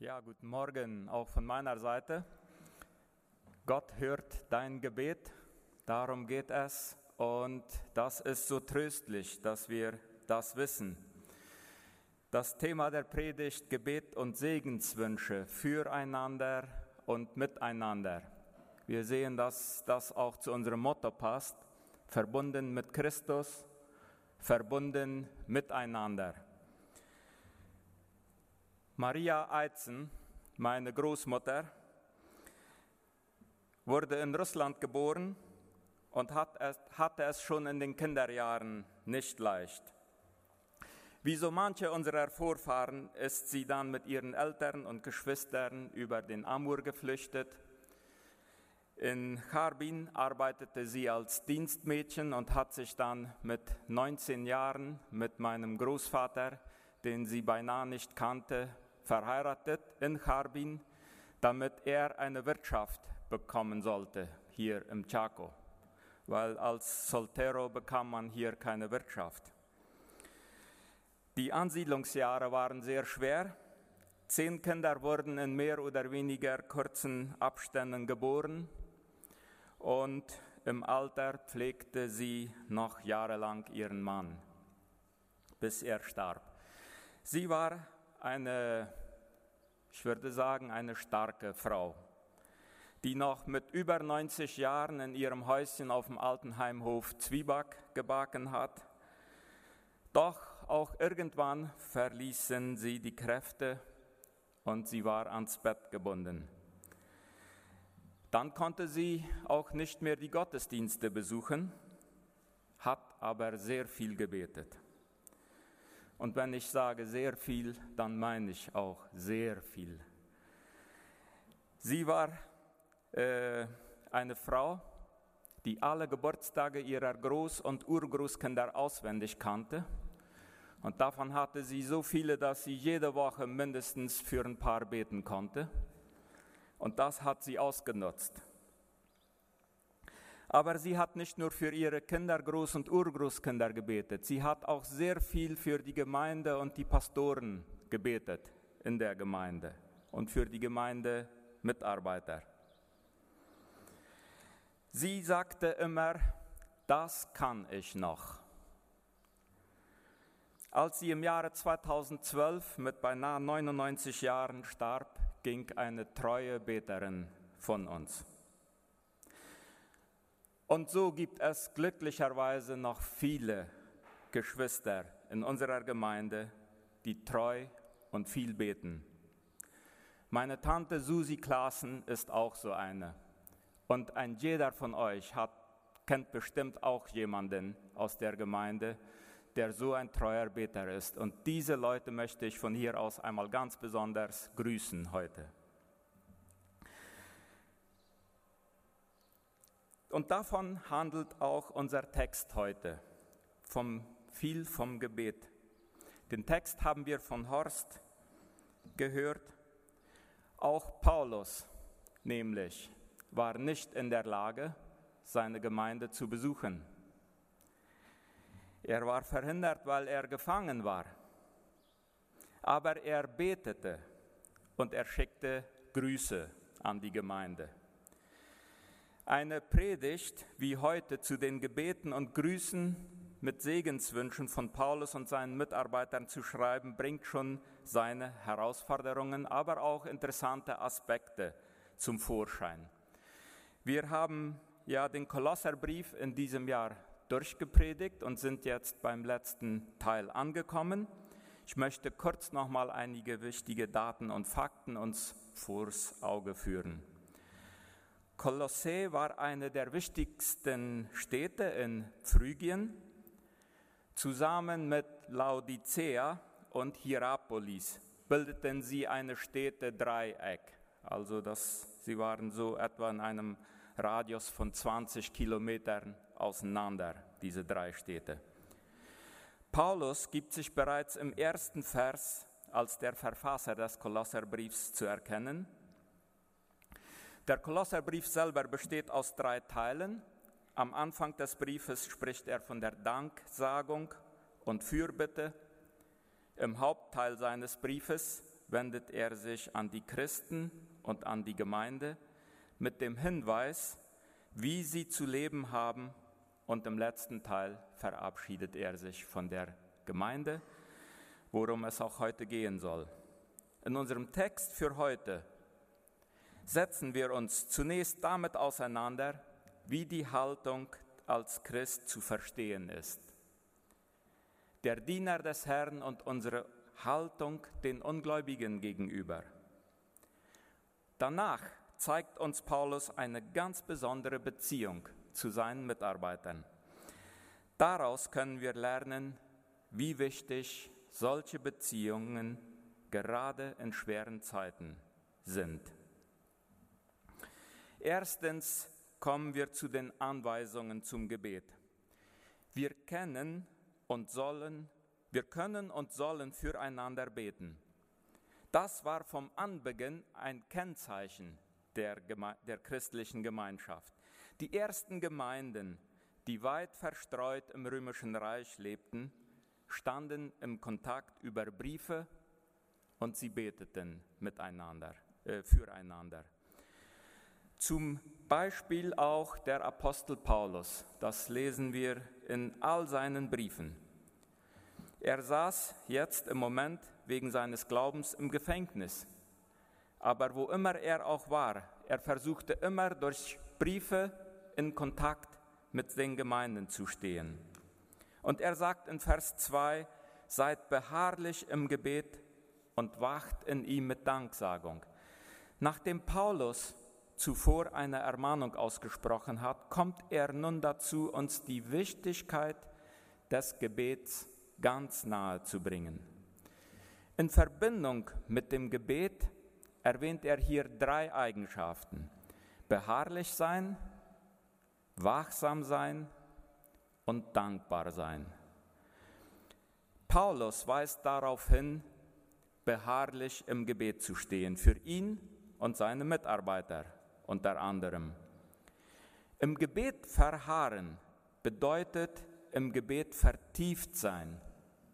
Ja, guten Morgen auch von meiner Seite. Gott hört dein Gebet, darum geht es und das ist so tröstlich, dass wir das wissen. Das Thema der Predigt Gebet und Segenswünsche füreinander und miteinander. Wir sehen, dass das auch zu unserem Motto passt, verbunden mit Christus, verbunden miteinander. Maria Eizen, meine Großmutter, wurde in Russland geboren und hatte es schon in den Kinderjahren nicht leicht. Wie so manche unserer Vorfahren ist sie dann mit ihren Eltern und Geschwistern über den Amur geflüchtet. In Harbin arbeitete sie als Dienstmädchen und hat sich dann mit 19 Jahren mit meinem Großvater, den sie beinahe nicht kannte, verheiratet in Harbin, damit er eine Wirtschaft bekommen sollte hier im Chaco, weil als Soltero bekam man hier keine Wirtschaft. Die Ansiedlungsjahre waren sehr schwer. Zehn Kinder wurden in mehr oder weniger kurzen Abständen geboren und im Alter pflegte sie noch jahrelang ihren Mann, bis er starb. Sie war eine, ich würde sagen, eine starke Frau, die noch mit über 90 Jahren in ihrem Häuschen auf dem Altenheimhof Zwieback gebacken hat. Doch auch irgendwann verließen sie die Kräfte und sie war ans Bett gebunden. Dann konnte sie auch nicht mehr die Gottesdienste besuchen, hat aber sehr viel gebetet. Und wenn ich sage sehr viel, dann meine ich auch sehr viel. Sie war äh, eine Frau, die alle Geburtstage ihrer Groß- und Urgroßkinder auswendig kannte. Und davon hatte sie so viele, dass sie jede Woche mindestens für ein paar beten konnte. Und das hat sie ausgenutzt. Aber sie hat nicht nur für ihre Kinder, Groß- und Urgroßkinder gebetet, sie hat auch sehr viel für die Gemeinde und die Pastoren gebetet in der Gemeinde und für die Gemeindemitarbeiter. Sie sagte immer, das kann ich noch. Als sie im Jahre 2012 mit beinahe 99 Jahren starb, ging eine treue Beterin von uns. Und so gibt es glücklicherweise noch viele Geschwister in unserer Gemeinde, die treu und viel beten. Meine Tante Susi Klaassen ist auch so eine. Und ein jeder von euch hat, kennt bestimmt auch jemanden aus der Gemeinde, der so ein treuer Beter ist. Und diese Leute möchte ich von hier aus einmal ganz besonders grüßen heute. Und davon handelt auch unser Text heute, vom viel vom Gebet. Den Text haben wir von Horst gehört. Auch Paulus nämlich war nicht in der Lage, seine Gemeinde zu besuchen. Er war verhindert, weil er gefangen war. Aber er betete und er schickte Grüße an die Gemeinde. Eine Predigt wie heute zu den Gebeten und Grüßen mit Segenswünschen von Paulus und seinen Mitarbeitern zu schreiben, bringt schon seine Herausforderungen, aber auch interessante Aspekte zum Vorschein. Wir haben ja den Kolosserbrief in diesem Jahr durchgepredigt und sind jetzt beim letzten Teil angekommen. Ich möchte kurz noch mal einige wichtige Daten und Fakten uns vors Auge führen. Kolossä war eine der wichtigsten Städte in Phrygien, zusammen mit Laodicea und Hierapolis bildeten sie eine Städte-Dreieck. Also das, sie waren so etwa in einem Radius von 20 Kilometern auseinander, diese drei Städte. Paulus gibt sich bereits im ersten Vers als der Verfasser des Kolosserbriefs zu erkennen. Der Kolosserbrief selber besteht aus drei Teilen. Am Anfang des Briefes spricht er von der Danksagung und Fürbitte. Im Hauptteil seines Briefes wendet er sich an die Christen und an die Gemeinde mit dem Hinweis, wie sie zu leben haben und im letzten Teil verabschiedet er sich von der Gemeinde, worum es auch heute gehen soll. In unserem Text für heute setzen wir uns zunächst damit auseinander, wie die Haltung als Christ zu verstehen ist. Der Diener des Herrn und unsere Haltung den Ungläubigen gegenüber. Danach zeigt uns Paulus eine ganz besondere Beziehung zu seinen Mitarbeitern. Daraus können wir lernen, wie wichtig solche Beziehungen gerade in schweren Zeiten sind. Erstens kommen wir zu den Anweisungen zum Gebet. Wir kennen und sollen, wir können und sollen füreinander beten. Das war vom Anbeginn ein Kennzeichen der, der christlichen Gemeinschaft. Die ersten Gemeinden, die weit verstreut im römischen Reich lebten, standen im Kontakt über Briefe und sie beteten miteinander, äh, füreinander. Zum Beispiel auch der Apostel Paulus, das lesen wir in all seinen Briefen. Er saß jetzt im Moment wegen seines Glaubens im Gefängnis, aber wo immer er auch war, er versuchte immer durch Briefe in Kontakt mit den Gemeinden zu stehen. Und er sagt in Vers 2, seid beharrlich im Gebet und wacht in ihm mit Danksagung. Nachdem Paulus zuvor eine Ermahnung ausgesprochen hat, kommt er nun dazu, uns die Wichtigkeit des Gebets ganz nahe zu bringen. In Verbindung mit dem Gebet erwähnt er hier drei Eigenschaften. Beharrlich sein, wachsam sein und dankbar sein. Paulus weist darauf hin, beharrlich im Gebet zu stehen, für ihn und seine Mitarbeiter unter anderem. Im Gebet verharren bedeutet im Gebet vertieft sein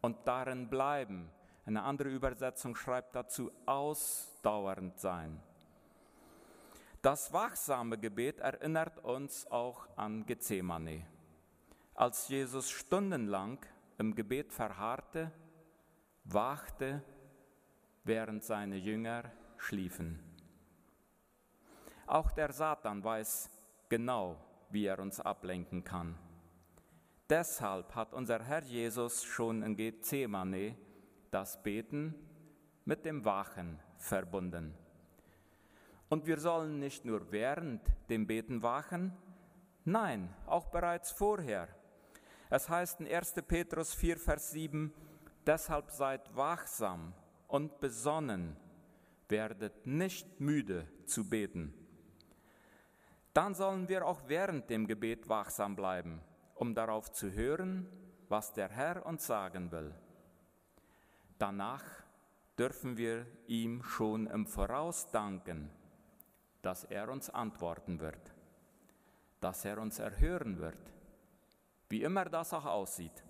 und darin bleiben. Eine andere Übersetzung schreibt dazu ausdauernd sein. Das wachsame Gebet erinnert uns auch an Gethsemane. Als Jesus stundenlang im Gebet verharrte, wachte, während seine Jünger schliefen. Auch der Satan weiß genau, wie er uns ablenken kann. Deshalb hat unser Herr Jesus schon in Gethsemane das Beten mit dem Wachen verbunden. Und wir sollen nicht nur während dem Beten wachen, nein, auch bereits vorher. Es heißt in 1. Petrus 4, Vers 7, deshalb seid wachsam und besonnen, werdet nicht müde zu beten. Dann sollen wir auch während dem Gebet wachsam bleiben, um darauf zu hören, was der Herr uns sagen will. Danach dürfen wir ihm schon im Voraus danken, dass er uns antworten wird, dass er uns erhören wird, wie immer das auch aussieht.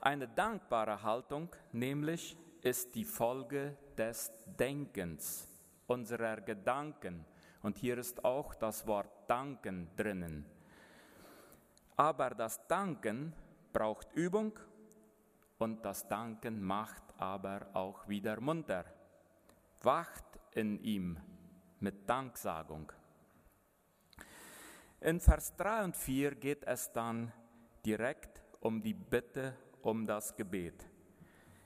Eine dankbare Haltung nämlich ist die Folge des Denkens, unserer Gedanken, und hier ist auch das Wort danken drinnen. Aber das Danken braucht Übung und das Danken macht aber auch wieder munter. Wacht in ihm mit Danksagung. In Vers 3 und 4 geht es dann direkt um die Bitte um das Gebet.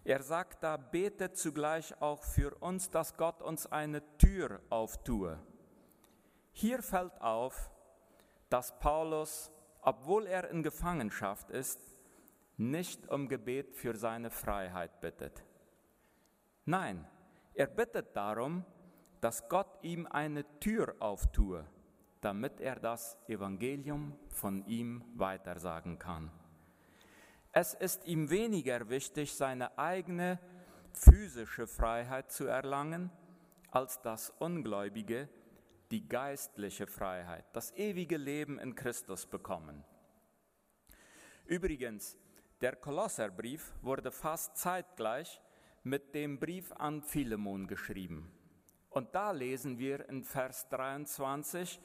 Er sagt da, betet zugleich auch für uns, dass Gott uns eine Tür auftue. Hier fällt auf, dass Paulus, obwohl er in Gefangenschaft ist, nicht um Gebet für seine Freiheit bittet. Nein, er bittet darum, dass Gott ihm eine Tür auftue, damit er das Evangelium von ihm weitersagen kann. Es ist ihm weniger wichtig, seine eigene physische Freiheit zu erlangen, als das Ungläubige die geistliche Freiheit, das ewige Leben in Christus bekommen. Übrigens, der Kolosserbrief wurde fast zeitgleich mit dem Brief an Philemon geschrieben. Und da lesen wir in Vers 23,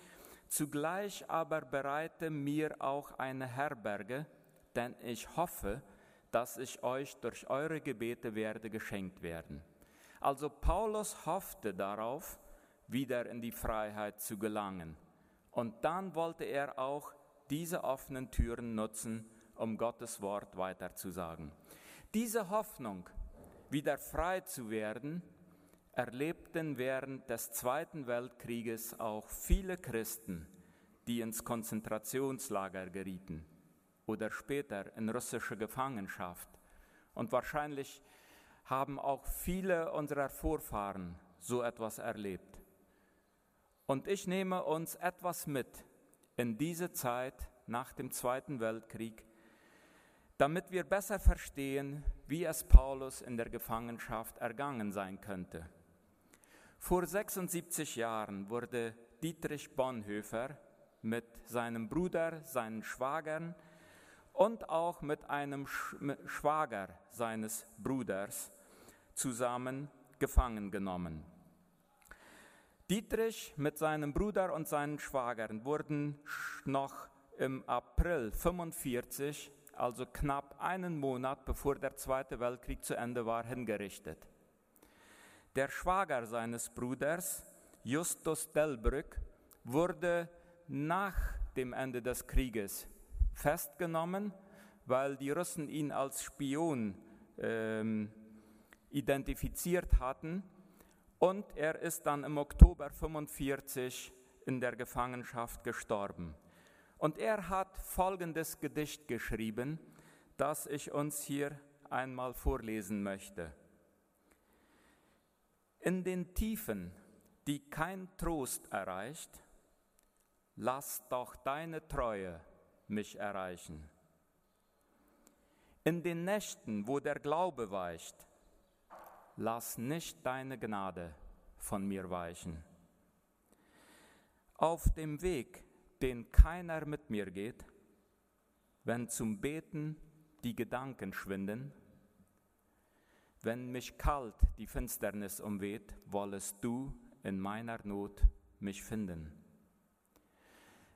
Zugleich aber bereite mir auch eine Herberge, denn ich hoffe, dass ich euch durch eure Gebete werde geschenkt werden. Also Paulus hoffte darauf, wieder in die Freiheit zu gelangen. Und dann wollte er auch diese offenen Türen nutzen, um Gottes Wort weiterzusagen. Diese Hoffnung, wieder frei zu werden, erlebten während des Zweiten Weltkrieges auch viele Christen, die ins Konzentrationslager gerieten oder später in russische Gefangenschaft. Und wahrscheinlich haben auch viele unserer Vorfahren so etwas erlebt. Und ich nehme uns etwas mit in diese Zeit nach dem Zweiten Weltkrieg, damit wir besser verstehen, wie es Paulus in der Gefangenschaft ergangen sein könnte. Vor 76 Jahren wurde Dietrich Bonhoeffer mit seinem Bruder, seinen Schwagern und auch mit einem Schwager seines Bruders zusammen gefangen genommen. Dietrich mit seinem Bruder und seinen Schwagern wurden noch im April 45, also knapp einen Monat bevor der Zweite Weltkrieg zu Ende war, hingerichtet. Der Schwager seines Bruders, Justus Delbrück, wurde nach dem Ende des Krieges festgenommen, weil die Russen ihn als Spion ähm, identifiziert hatten. Und er ist dann im Oktober 1945 in der Gefangenschaft gestorben. Und er hat folgendes Gedicht geschrieben, das ich uns hier einmal vorlesen möchte. In den Tiefen, die kein Trost erreicht, lass doch deine Treue mich erreichen. In den Nächten, wo der Glaube weicht, lass nicht deine Gnade von mir weichen. Auf dem Weg, den keiner mit mir geht, wenn zum Beten die Gedanken schwinden, wenn mich kalt die Finsternis umweht, wollest du in meiner Not mich finden.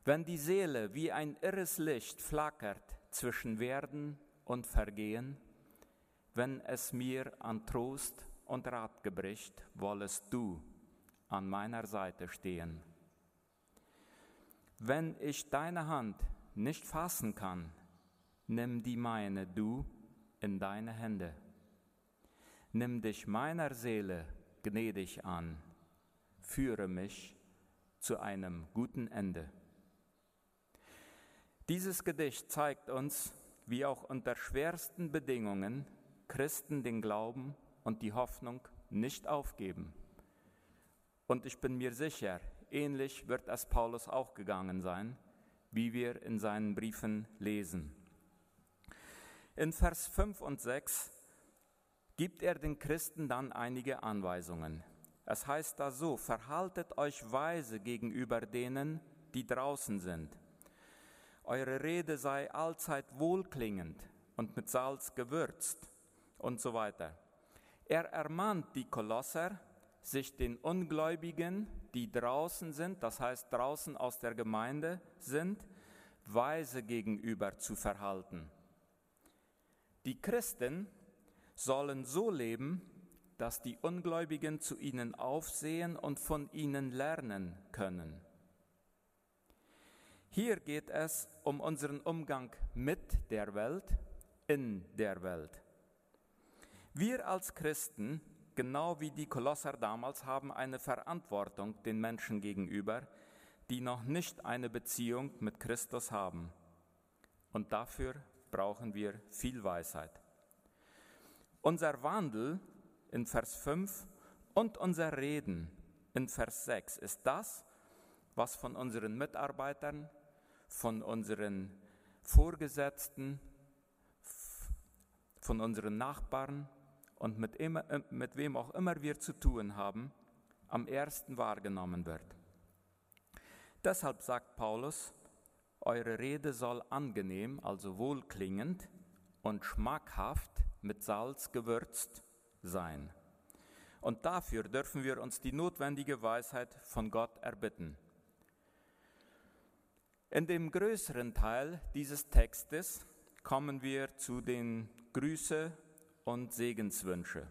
Wenn die Seele wie ein irres Licht flackert zwischen Werden und Vergehen, wenn es mir an Trost und Rat gebricht, wollest du an meiner Seite stehen. Wenn ich deine Hand nicht fassen kann, nimm die meine, du, in deine Hände nimm dich meiner Seele gnädig an, führe mich zu einem guten Ende. Dieses Gedicht zeigt uns, wie auch unter schwersten Bedingungen Christen den Glauben und die Hoffnung nicht aufgeben. Und ich bin mir sicher, ähnlich wird es Paulus auch gegangen sein, wie wir in seinen Briefen lesen. In Vers 5 und 6 gibt er den Christen dann einige Anweisungen. Es heißt da so, verhaltet euch weise gegenüber denen, die draußen sind. Eure Rede sei allzeit wohlklingend und mit Salz gewürzt und so weiter. Er ermahnt die Kolosser, sich den Ungläubigen, die draußen sind, das heißt draußen aus der Gemeinde sind, weise gegenüber zu verhalten. Die Christen sollen so leben, dass die Ungläubigen zu ihnen aufsehen und von ihnen lernen können. Hier geht es um unseren Umgang mit der Welt, in der Welt. Wir als Christen, genau wie die Kolosser damals, haben eine Verantwortung den Menschen gegenüber, die noch nicht eine Beziehung mit Christus haben. Und dafür brauchen wir viel Weisheit. Unser Wandel in Vers 5 und unser Reden in Vers 6 ist das, was von unseren Mitarbeitern, von unseren Vorgesetzten, von unseren Nachbarn und mit, immer, äh, mit wem auch immer wir zu tun haben, am ersten wahrgenommen wird. Deshalb sagt Paulus, eure Rede soll angenehm, also wohlklingend und schmackhaft mit Salz gewürzt sein. Und dafür dürfen wir uns die notwendige Weisheit von Gott erbitten. In dem größeren Teil dieses Textes kommen wir zu den Grüße und Segenswünsche.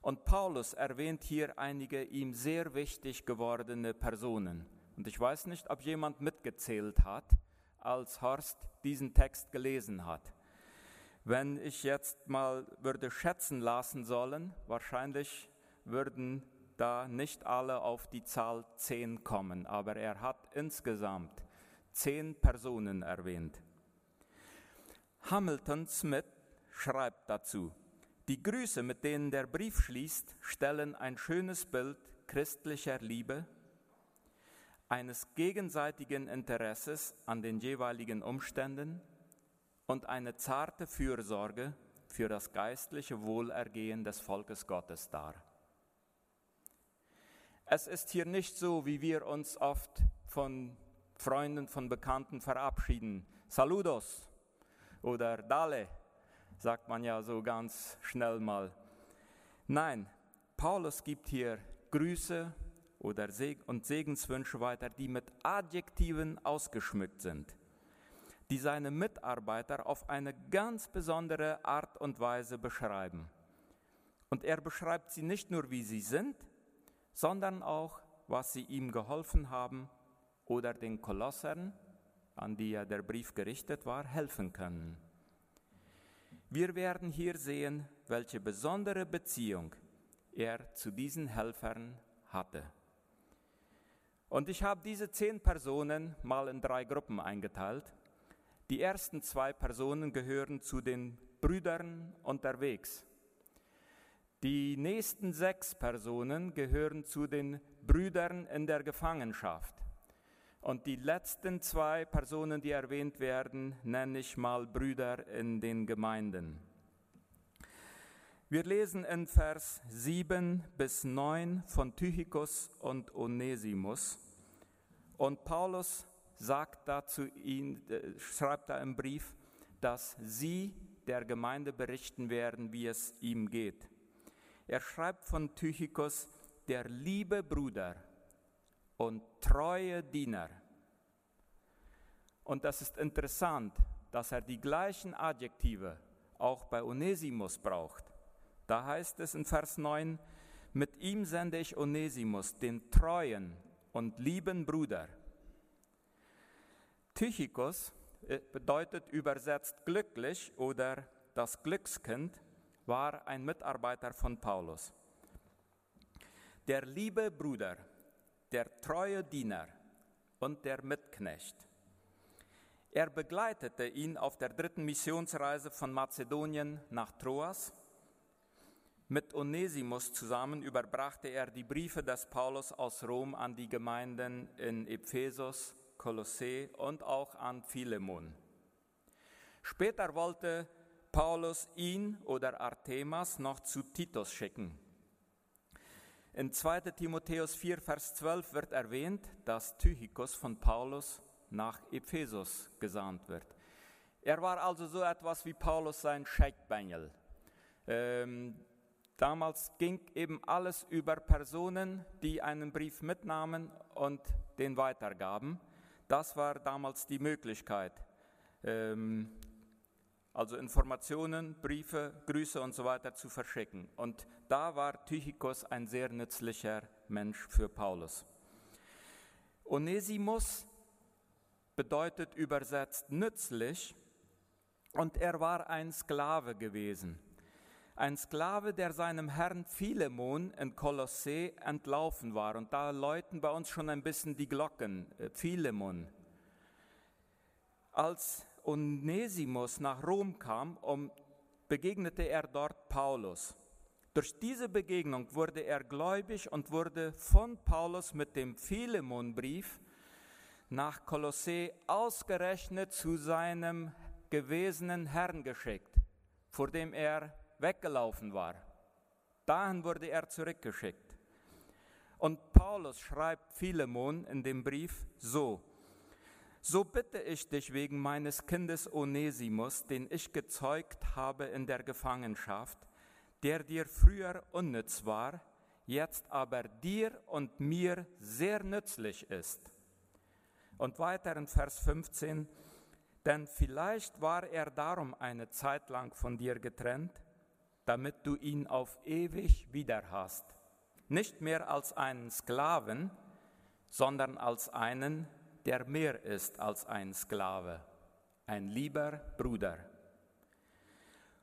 Und Paulus erwähnt hier einige ihm sehr wichtig gewordene Personen. Und ich weiß nicht, ob jemand mitgezählt hat, als Horst diesen Text gelesen hat. Wenn ich jetzt mal würde schätzen lassen sollen, wahrscheinlich würden da nicht alle auf die Zahl 10 kommen, aber er hat insgesamt zehn Personen erwähnt. Hamilton Smith schreibt dazu, die Grüße, mit denen der Brief schließt, stellen ein schönes Bild christlicher Liebe, eines gegenseitigen Interesses an den jeweiligen Umständen und eine zarte Fürsorge für das geistliche Wohlergehen des Volkes Gottes dar. Es ist hier nicht so, wie wir uns oft von Freunden, von Bekannten verabschieden. Saludos oder Dale, sagt man ja so ganz schnell mal. Nein, Paulus gibt hier Grüße oder Seg und Segenswünsche weiter, die mit Adjektiven ausgeschmückt sind die seine Mitarbeiter auf eine ganz besondere Art und Weise beschreiben. Und er beschreibt sie nicht nur, wie sie sind, sondern auch, was sie ihm geholfen haben oder den Kolossern, an die ja der Brief gerichtet war, helfen können. Wir werden hier sehen, welche besondere Beziehung er zu diesen Helfern hatte. Und ich habe diese zehn Personen mal in drei Gruppen eingeteilt. Die ersten zwei Personen gehören zu den Brüdern unterwegs. Die nächsten sechs Personen gehören zu den Brüdern in der Gefangenschaft. Und die letzten zwei Personen, die erwähnt werden, nenne ich mal Brüder in den Gemeinden. Wir lesen in Vers 7 bis 9 von Tychicus und Onesimus. Und Paulus sagt dazu ihn, äh, schreibt da im Brief, dass sie der Gemeinde berichten werden, wie es ihm geht. Er schreibt von Tychicus, der liebe Bruder und treue Diener. Und das ist interessant, dass er die gleichen Adjektive auch bei Onesimus braucht. Da heißt es in Vers 9, mit ihm sende ich Onesimus, den treuen und lieben Bruder Tychikos äh, bedeutet übersetzt glücklich oder das Glückskind, war ein Mitarbeiter von Paulus. Der liebe Bruder, der treue Diener und der Mitknecht. Er begleitete ihn auf der dritten Missionsreise von Mazedonien nach Troas. Mit Onesimus zusammen überbrachte er die Briefe des Paulus aus Rom an die Gemeinden in Ephesus, Kolossee und auch an Philemon. Später wollte Paulus ihn oder Artemas noch zu Titus schicken. In 2 Timotheus 4, Vers 12 wird erwähnt, dass Tychicus von Paulus nach Ephesus gesandt wird. Er war also so etwas wie Paulus sein Scheikbengel. Ähm, damals ging eben alles über Personen, die einen Brief mitnahmen und den weitergaben. Das war damals die Möglichkeit. Ähm, also Informationen, Briefe, Grüße und so weiter zu verschicken. Und da war Tychikos ein sehr nützlicher Mensch für Paulus. Onesimus bedeutet übersetzt nützlich und er war ein Sklave gewesen ein Sklave, der seinem Herrn Philemon in Kolossee entlaufen war. Und da läuten bei uns schon ein bisschen die Glocken, äh, Philemon. Als Onesimus nach Rom kam, um, begegnete er dort Paulus. Durch diese Begegnung wurde er gläubig und wurde von Paulus mit dem Philemonbrief nach Kolossee ausgerechnet zu seinem gewesenen Herrn geschickt, vor dem er weggelaufen war. Dahin wurde er zurückgeschickt. Und Paulus schreibt Philemon in dem Brief so, so bitte ich dich wegen meines Kindes Onesimus, den ich gezeugt habe in der Gefangenschaft, der dir früher unnütz war, jetzt aber dir und mir sehr nützlich ist. Und weiter in Vers 15, denn vielleicht war er darum eine Zeit lang von dir getrennt, damit du ihn auf ewig wieder hast, nicht mehr als einen Sklaven, sondern als einen, der mehr ist als ein Sklave, ein lieber Bruder.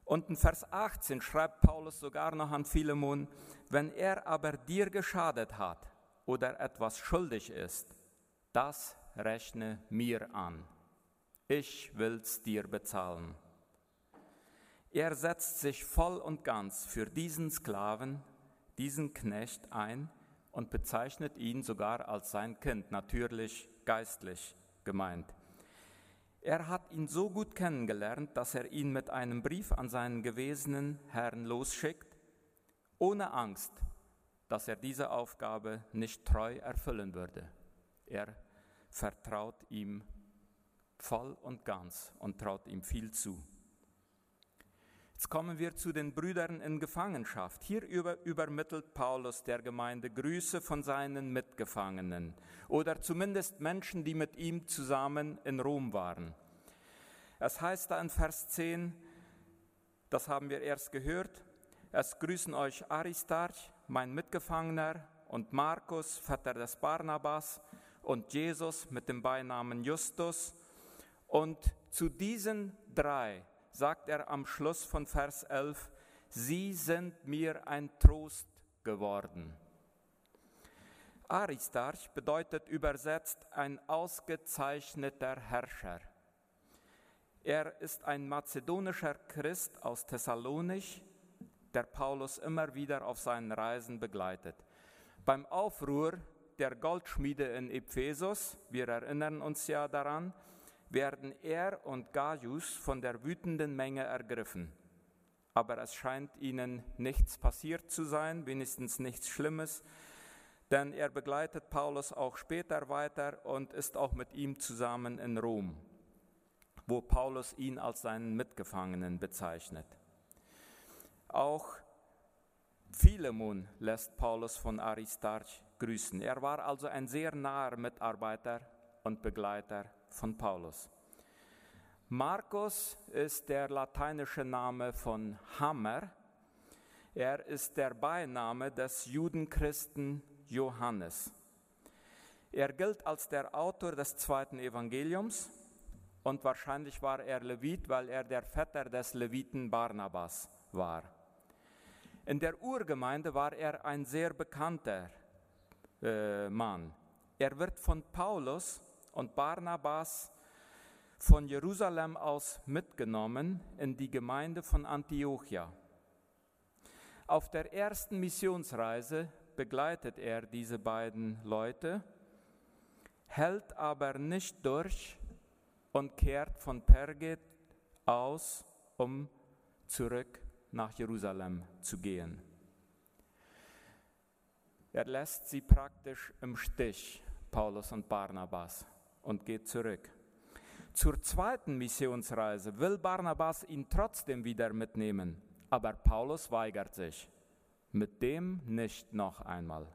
Und in Vers 18 schreibt Paulus sogar noch an Philemon, wenn er aber dir geschadet hat oder etwas schuldig ist, das rechne mir an. Ich will's dir bezahlen. Er setzt sich voll und ganz für diesen Sklaven, diesen Knecht ein und bezeichnet ihn sogar als sein Kind, natürlich geistlich gemeint. Er hat ihn so gut kennengelernt, dass er ihn mit einem Brief an seinen gewesenen Herrn losschickt, ohne Angst, dass er diese Aufgabe nicht treu erfüllen würde. Er vertraut ihm voll und ganz und traut ihm viel zu. Jetzt kommen wir zu den Brüdern in Gefangenschaft. Hier über, übermittelt Paulus der Gemeinde Grüße von seinen Mitgefangenen oder zumindest Menschen, die mit ihm zusammen in Rom waren. Es heißt da in Vers 10, das haben wir erst gehört, es grüßen euch Aristarch, mein Mitgefangener, und Markus, Vetter des Barnabas, und Jesus mit dem Beinamen Justus. Und zu diesen drei sagt er am Schluss von Vers 11, Sie sind mir ein Trost geworden. Aristarch bedeutet übersetzt ein ausgezeichneter Herrscher. Er ist ein mazedonischer Christ aus Thessalonich, der Paulus immer wieder auf seinen Reisen begleitet. Beim Aufruhr der Goldschmiede in Ephesus, wir erinnern uns ja daran, werden er und Gaius von der wütenden Menge ergriffen. Aber es scheint ihnen nichts passiert zu sein, wenigstens nichts Schlimmes, denn er begleitet Paulus auch später weiter und ist auch mit ihm zusammen in Rom, wo Paulus ihn als seinen Mitgefangenen bezeichnet. Auch Philemon lässt Paulus von Aristarch grüßen. Er war also ein sehr naher Mitarbeiter und Begleiter von Paulus. Markus ist der lateinische Name von Hammer. Er ist der Beiname des Judenchristen Johannes. Er gilt als der Autor des zweiten Evangeliums und wahrscheinlich war er Levit, weil er der Vetter des Leviten Barnabas war. In der Urgemeinde war er ein sehr bekannter äh, Mann. Er wird von Paulus und Barnabas von Jerusalem aus mitgenommen in die Gemeinde von Antiochia. Auf der ersten Missionsreise begleitet er diese beiden Leute, hält aber nicht durch und kehrt von Perge aus, um zurück nach Jerusalem zu gehen. Er lässt sie praktisch im Stich, Paulus und Barnabas und geht zurück. Zur zweiten Missionsreise will Barnabas ihn trotzdem wieder mitnehmen, aber Paulus weigert sich. Mit dem nicht noch einmal.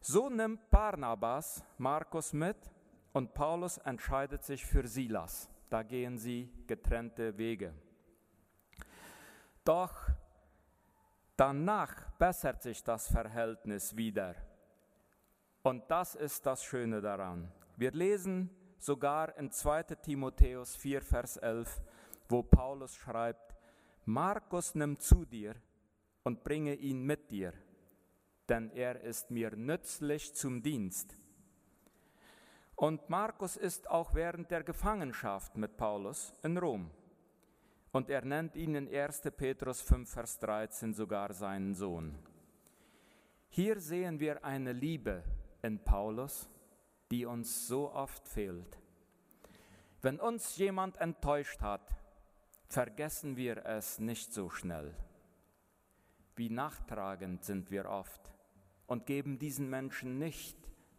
So nimmt Barnabas Markus mit und Paulus entscheidet sich für Silas. Da gehen sie getrennte Wege. Doch danach bessert sich das Verhältnis wieder. Und das ist das Schöne daran. Wir lesen sogar in 2 Timotheus 4, Vers 11, wo Paulus schreibt, Markus nimm zu dir und bringe ihn mit dir, denn er ist mir nützlich zum Dienst. Und Markus ist auch während der Gefangenschaft mit Paulus in Rom. Und er nennt ihn in 1. Petrus 5, Vers 13 sogar seinen Sohn. Hier sehen wir eine Liebe in Paulus, die uns so oft fehlt. Wenn uns jemand enttäuscht hat, vergessen wir es nicht so schnell. Wie nachtragend sind wir oft und geben diesen Menschen nicht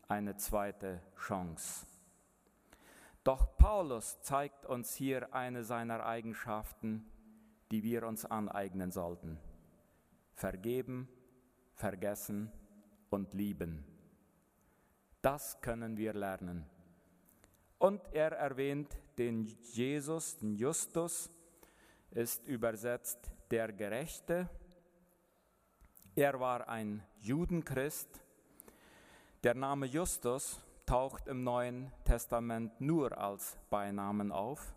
eine zweite Chance. Doch Paulus zeigt uns hier eine seiner Eigenschaften, die wir uns aneignen sollten. Vergeben, vergessen und lieben. Das können wir lernen. Und er erwähnt den Jesus, den Justus, ist übersetzt der Gerechte. Er war ein Judenchrist. Der Name Justus taucht im Neuen Testament nur als Beinamen auf.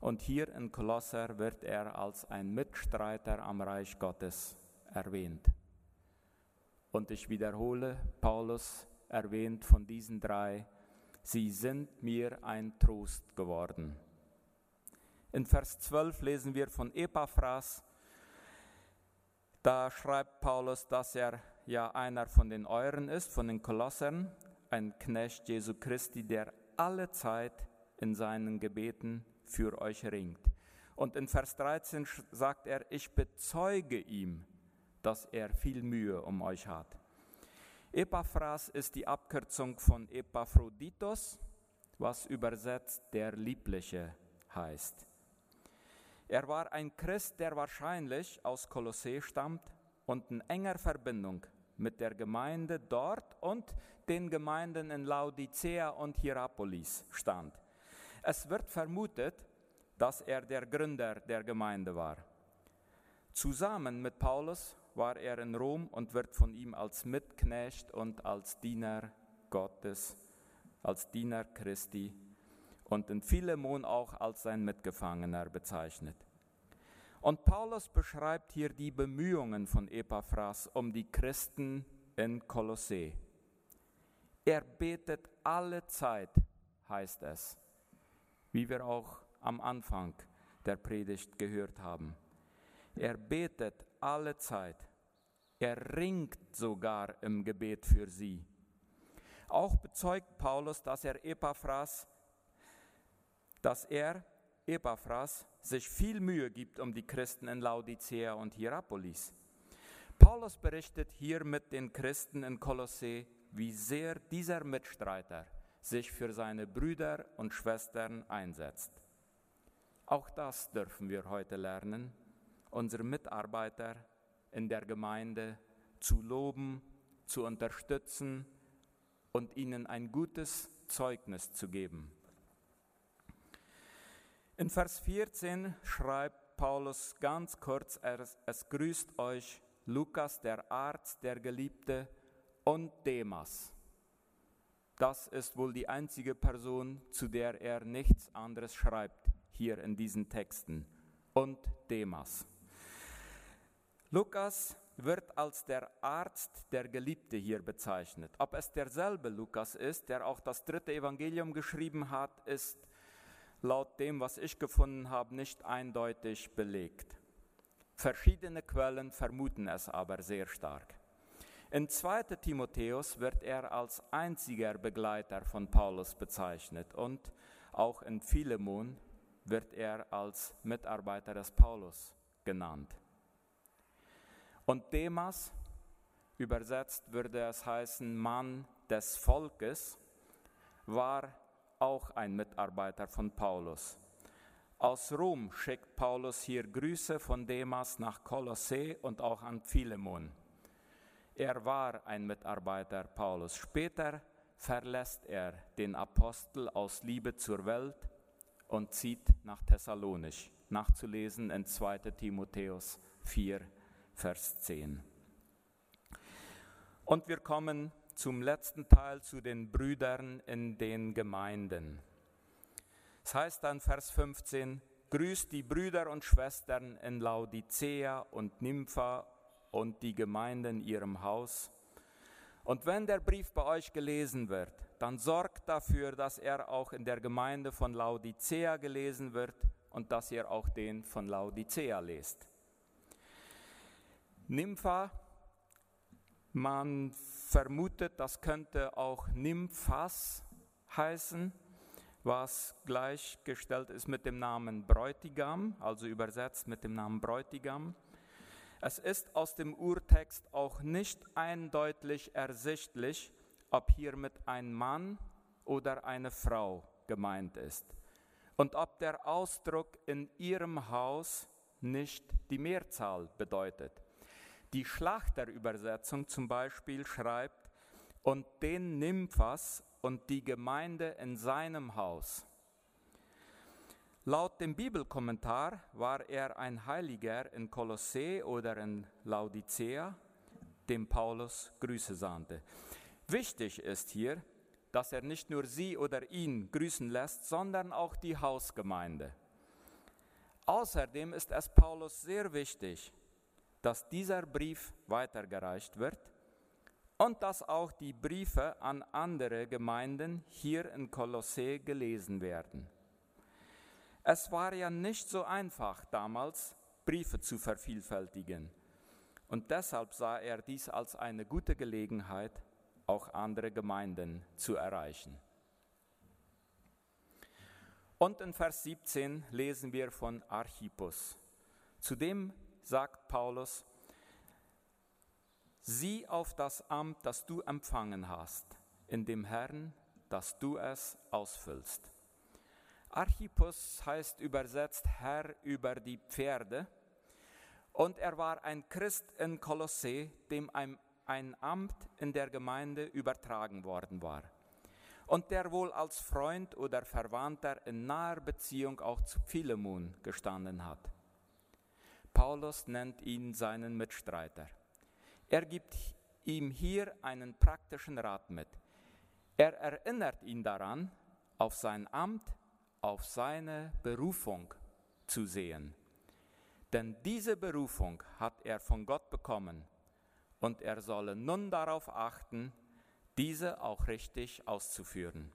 Und hier in Kolosser wird er als ein Mitstreiter am Reich Gottes erwähnt. Und ich wiederhole, Paulus erwähnt von diesen drei, sie sind mir ein Trost geworden. In Vers 12 lesen wir von Epaphras, da schreibt Paulus, dass er ja einer von den Euren ist, von den Kolossern, ein Knecht Jesu Christi, der alle Zeit in seinen Gebeten für euch ringt. Und in Vers 13 sagt er, ich bezeuge ihm, dass er viel Mühe um euch hat. Epaphras ist die Abkürzung von Epaphroditos, was übersetzt der Liebliche heißt. Er war ein Christ, der wahrscheinlich aus Kolossee stammt und in enger Verbindung mit der Gemeinde dort und den Gemeinden in Laodicea und Hierapolis stand. Es wird vermutet, dass er der Gründer der Gemeinde war. Zusammen mit Paulus war er in Rom und wird von ihm als Mitknecht und als Diener Gottes, als Diener Christi und in Philemon auch als sein Mitgefangener bezeichnet. Und Paulus beschreibt hier die Bemühungen von Epaphras um die Christen in Kolossee. Er betet alle Zeit, heißt es, wie wir auch am Anfang der Predigt gehört haben. Er betet alle Zeit. Er ringt sogar im Gebet für sie. Auch bezeugt Paulus, dass er Epaphras, dass er Epaphras sich viel Mühe gibt um die Christen in Laodicea und Hierapolis. Paulus berichtet hier mit den Christen in Kolossee, wie sehr dieser Mitstreiter sich für seine Brüder und Schwestern einsetzt. Auch das dürfen wir heute lernen, unsere Mitarbeiter in der Gemeinde zu loben, zu unterstützen und ihnen ein gutes Zeugnis zu geben. In Vers 14 schreibt Paulus ganz kurz, es, grüßt euch Lukas, der Arzt, der Geliebte und Demas. Das ist wohl die einzige Person, zu der er nichts anderes schreibt hier in diesen Texten. Und Demas. Lukas wird als der Arzt der Geliebte hier bezeichnet. Ob es derselbe Lukas ist, der auch das dritte Evangelium geschrieben hat, ist laut dem, was ich gefunden habe, nicht eindeutig belegt. Verschiedene Quellen vermuten es aber sehr stark. In 2. Timotheus wird er als einziger Begleiter von Paulus bezeichnet und auch in Philemon wird er als Mitarbeiter des Paulus genannt. Und Demas, übersetzt würde es heißen Mann des Volkes, war auch ein Mitarbeiter von Paulus. Aus Rom schickt Paulus hier Grüße von Demas nach Kolossee und auch an Philemon. Er war ein Mitarbeiter Paulus. Später verlässt er den Apostel aus Liebe zur Welt und zieht nach Thessalonich, nachzulesen in 2 Timotheus 4, Vers 10. Und wir kommen zum letzten Teil zu den Brüdern in den Gemeinden. Es heißt dann Vers 15, grüßt die Brüder und Schwestern in Laodicea und Nympha und die Gemeinde in ihrem Haus. Und wenn der Brief bei euch gelesen wird, dann sorgt dafür, dass er auch in der Gemeinde von Laodicea gelesen wird und dass ihr auch den von Laodicea lest. Nympha man vermutet, das könnte auch Nymphas heißen, was gleichgestellt ist mit dem Namen Bräutigam, also übersetzt mit dem Namen Bräutigam. Es ist aus dem Urtext auch nicht eindeutig ersichtlich, ob hiermit ein Mann oder eine Frau gemeint ist und ob der Ausdruck in ihrem Haus nicht die Mehrzahl bedeutet. Die Schlachterübersetzung zum Beispiel schreibt, und den Nymphas und die Gemeinde in seinem Haus. Laut dem Bibelkommentar war er ein Heiliger in Kolossee oder in Laodicea, dem Paulus Grüße sandte. Wichtig ist hier, dass er nicht nur sie oder ihn grüßen lässt, sondern auch die Hausgemeinde. Außerdem ist es Paulus sehr wichtig, dass dieser Brief weitergereicht wird und dass auch die Briefe an andere Gemeinden hier in Kolossee gelesen werden. Es war ja nicht so einfach damals, Briefe zu vervielfältigen. Und deshalb sah er dies als eine gute Gelegenheit, auch andere Gemeinden zu erreichen. Und in Vers 17 lesen wir von Archippus. Zudem sagt Paulus, sieh auf das Amt, das du empfangen hast, in dem Herrn, dass du es ausfüllst. Archippus heißt übersetzt Herr über die Pferde. Und er war ein Christ in Kolossee, dem ein, ein Amt in der Gemeinde übertragen worden war. Und der wohl als Freund oder Verwandter in naher Beziehung auch zu Philemon gestanden hat. Paulus nennt ihn seinen Mitstreiter. Er gibt ihm hier einen praktischen Rat mit. Er erinnert ihn daran, auf sein Amt auf seine Berufung zu sehen. Denn diese Berufung hat er von Gott bekommen und er solle nun darauf achten, diese auch richtig auszuführen.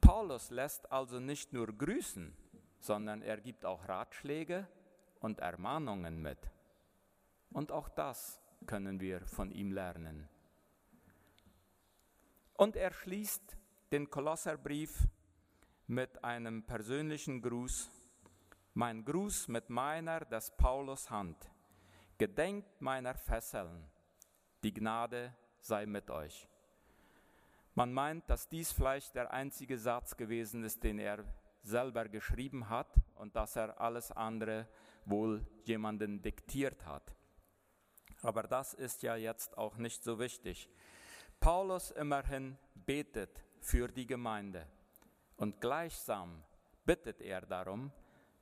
Paulus lässt also nicht nur grüßen, sondern er gibt auch Ratschläge und Ermahnungen mit. Und auch das können wir von ihm lernen. Und er schließt den Kolosserbrief mit einem persönlichen Gruß. Mein Gruß mit meiner des Paulus Hand. Gedenkt meiner Fesseln. Die Gnade sei mit euch. Man meint, dass dies vielleicht der einzige Satz gewesen ist, den er selber geschrieben hat und dass er alles andere wohl jemanden diktiert hat. Aber das ist ja jetzt auch nicht so wichtig. Paulus immerhin betet für die Gemeinde. Und gleichsam bittet er darum,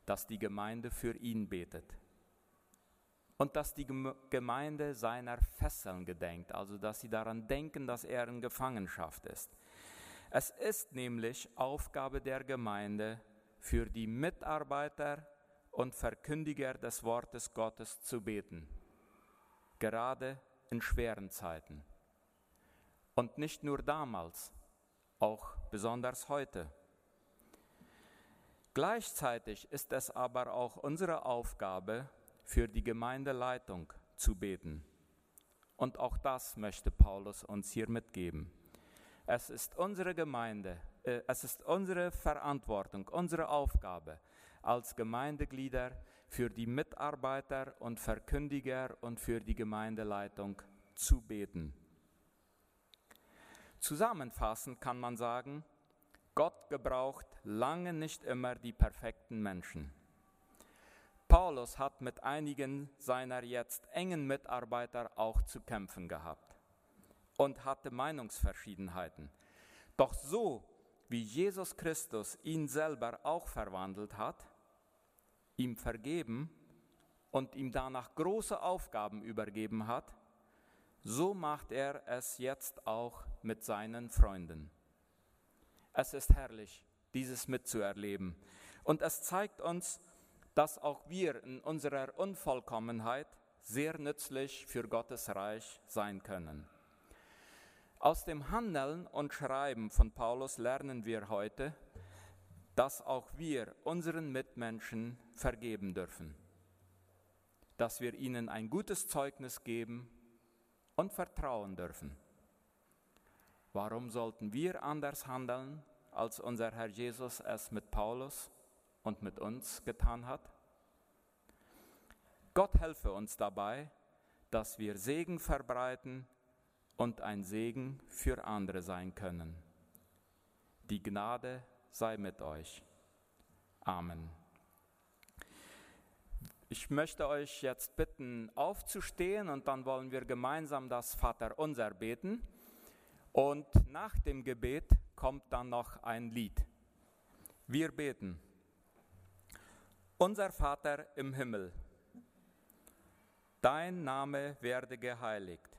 dass die Gemeinde für ihn betet. Und dass die Gemeinde seiner Fesseln gedenkt, also dass sie daran denken, dass er in Gefangenschaft ist. Es ist nämlich Aufgabe der Gemeinde, für die Mitarbeiter und Verkündiger des Wortes Gottes zu beten, gerade in schweren Zeiten. Und nicht nur damals, auch besonders heute. Gleichzeitig ist es aber auch unsere Aufgabe, für die Gemeindeleitung zu beten. Und auch das möchte Paulus uns hier mitgeben. Es ist unsere Gemeinde, äh, es ist unsere Verantwortung, unsere Aufgabe als Gemeindeglieder für die Mitarbeiter und Verkündiger und für die Gemeindeleitung zu beten. Zusammenfassend kann man sagen, Gott gebraucht lange nicht immer die perfekten Menschen. Paulus hat mit einigen seiner jetzt engen Mitarbeiter auch zu kämpfen gehabt und hatte Meinungsverschiedenheiten. Doch so wie Jesus Christus ihn selber auch verwandelt hat, ihm vergeben und ihm danach große Aufgaben übergeben hat, so macht er es jetzt auch mit seinen Freunden. Es ist herrlich, dieses mitzuerleben. Und es zeigt uns, dass auch wir in unserer Unvollkommenheit sehr nützlich für Gottes Reich sein können. Aus dem Handeln und Schreiben von Paulus lernen wir heute, dass auch wir unseren Mitmenschen vergeben dürfen, dass wir ihnen ein gutes Zeugnis geben und vertrauen dürfen. Warum sollten wir anders handeln, als unser Herr Jesus es mit Paulus und mit uns getan hat? Gott helfe uns dabei, dass wir Segen verbreiten und ein Segen für andere sein können. Die Gnade sei mit euch. Amen. Ich möchte euch jetzt bitten, aufzustehen und dann wollen wir gemeinsam das Vaterunser beten. Und nach dem Gebet kommt dann noch ein Lied. Wir beten. Unser Vater im Himmel, dein Name werde geheiligt,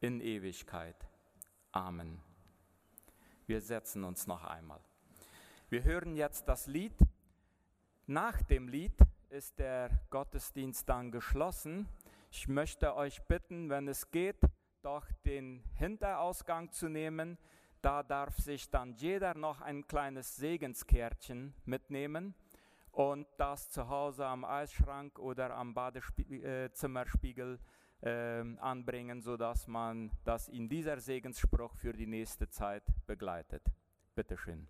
in Ewigkeit. Amen. Wir setzen uns noch einmal. Wir hören jetzt das Lied. Nach dem Lied ist der Gottesdienst dann geschlossen. Ich möchte euch bitten, wenn es geht, doch den Hinterausgang zu nehmen. Da darf sich dann jeder noch ein kleines Segenskärtchen mitnehmen und das zu Hause am Eisschrank oder am Badezimmerspiegel äh, anbringen, sodass man das in dieser Segensspruch für die nächste Zeit begleitet. Bitteschön.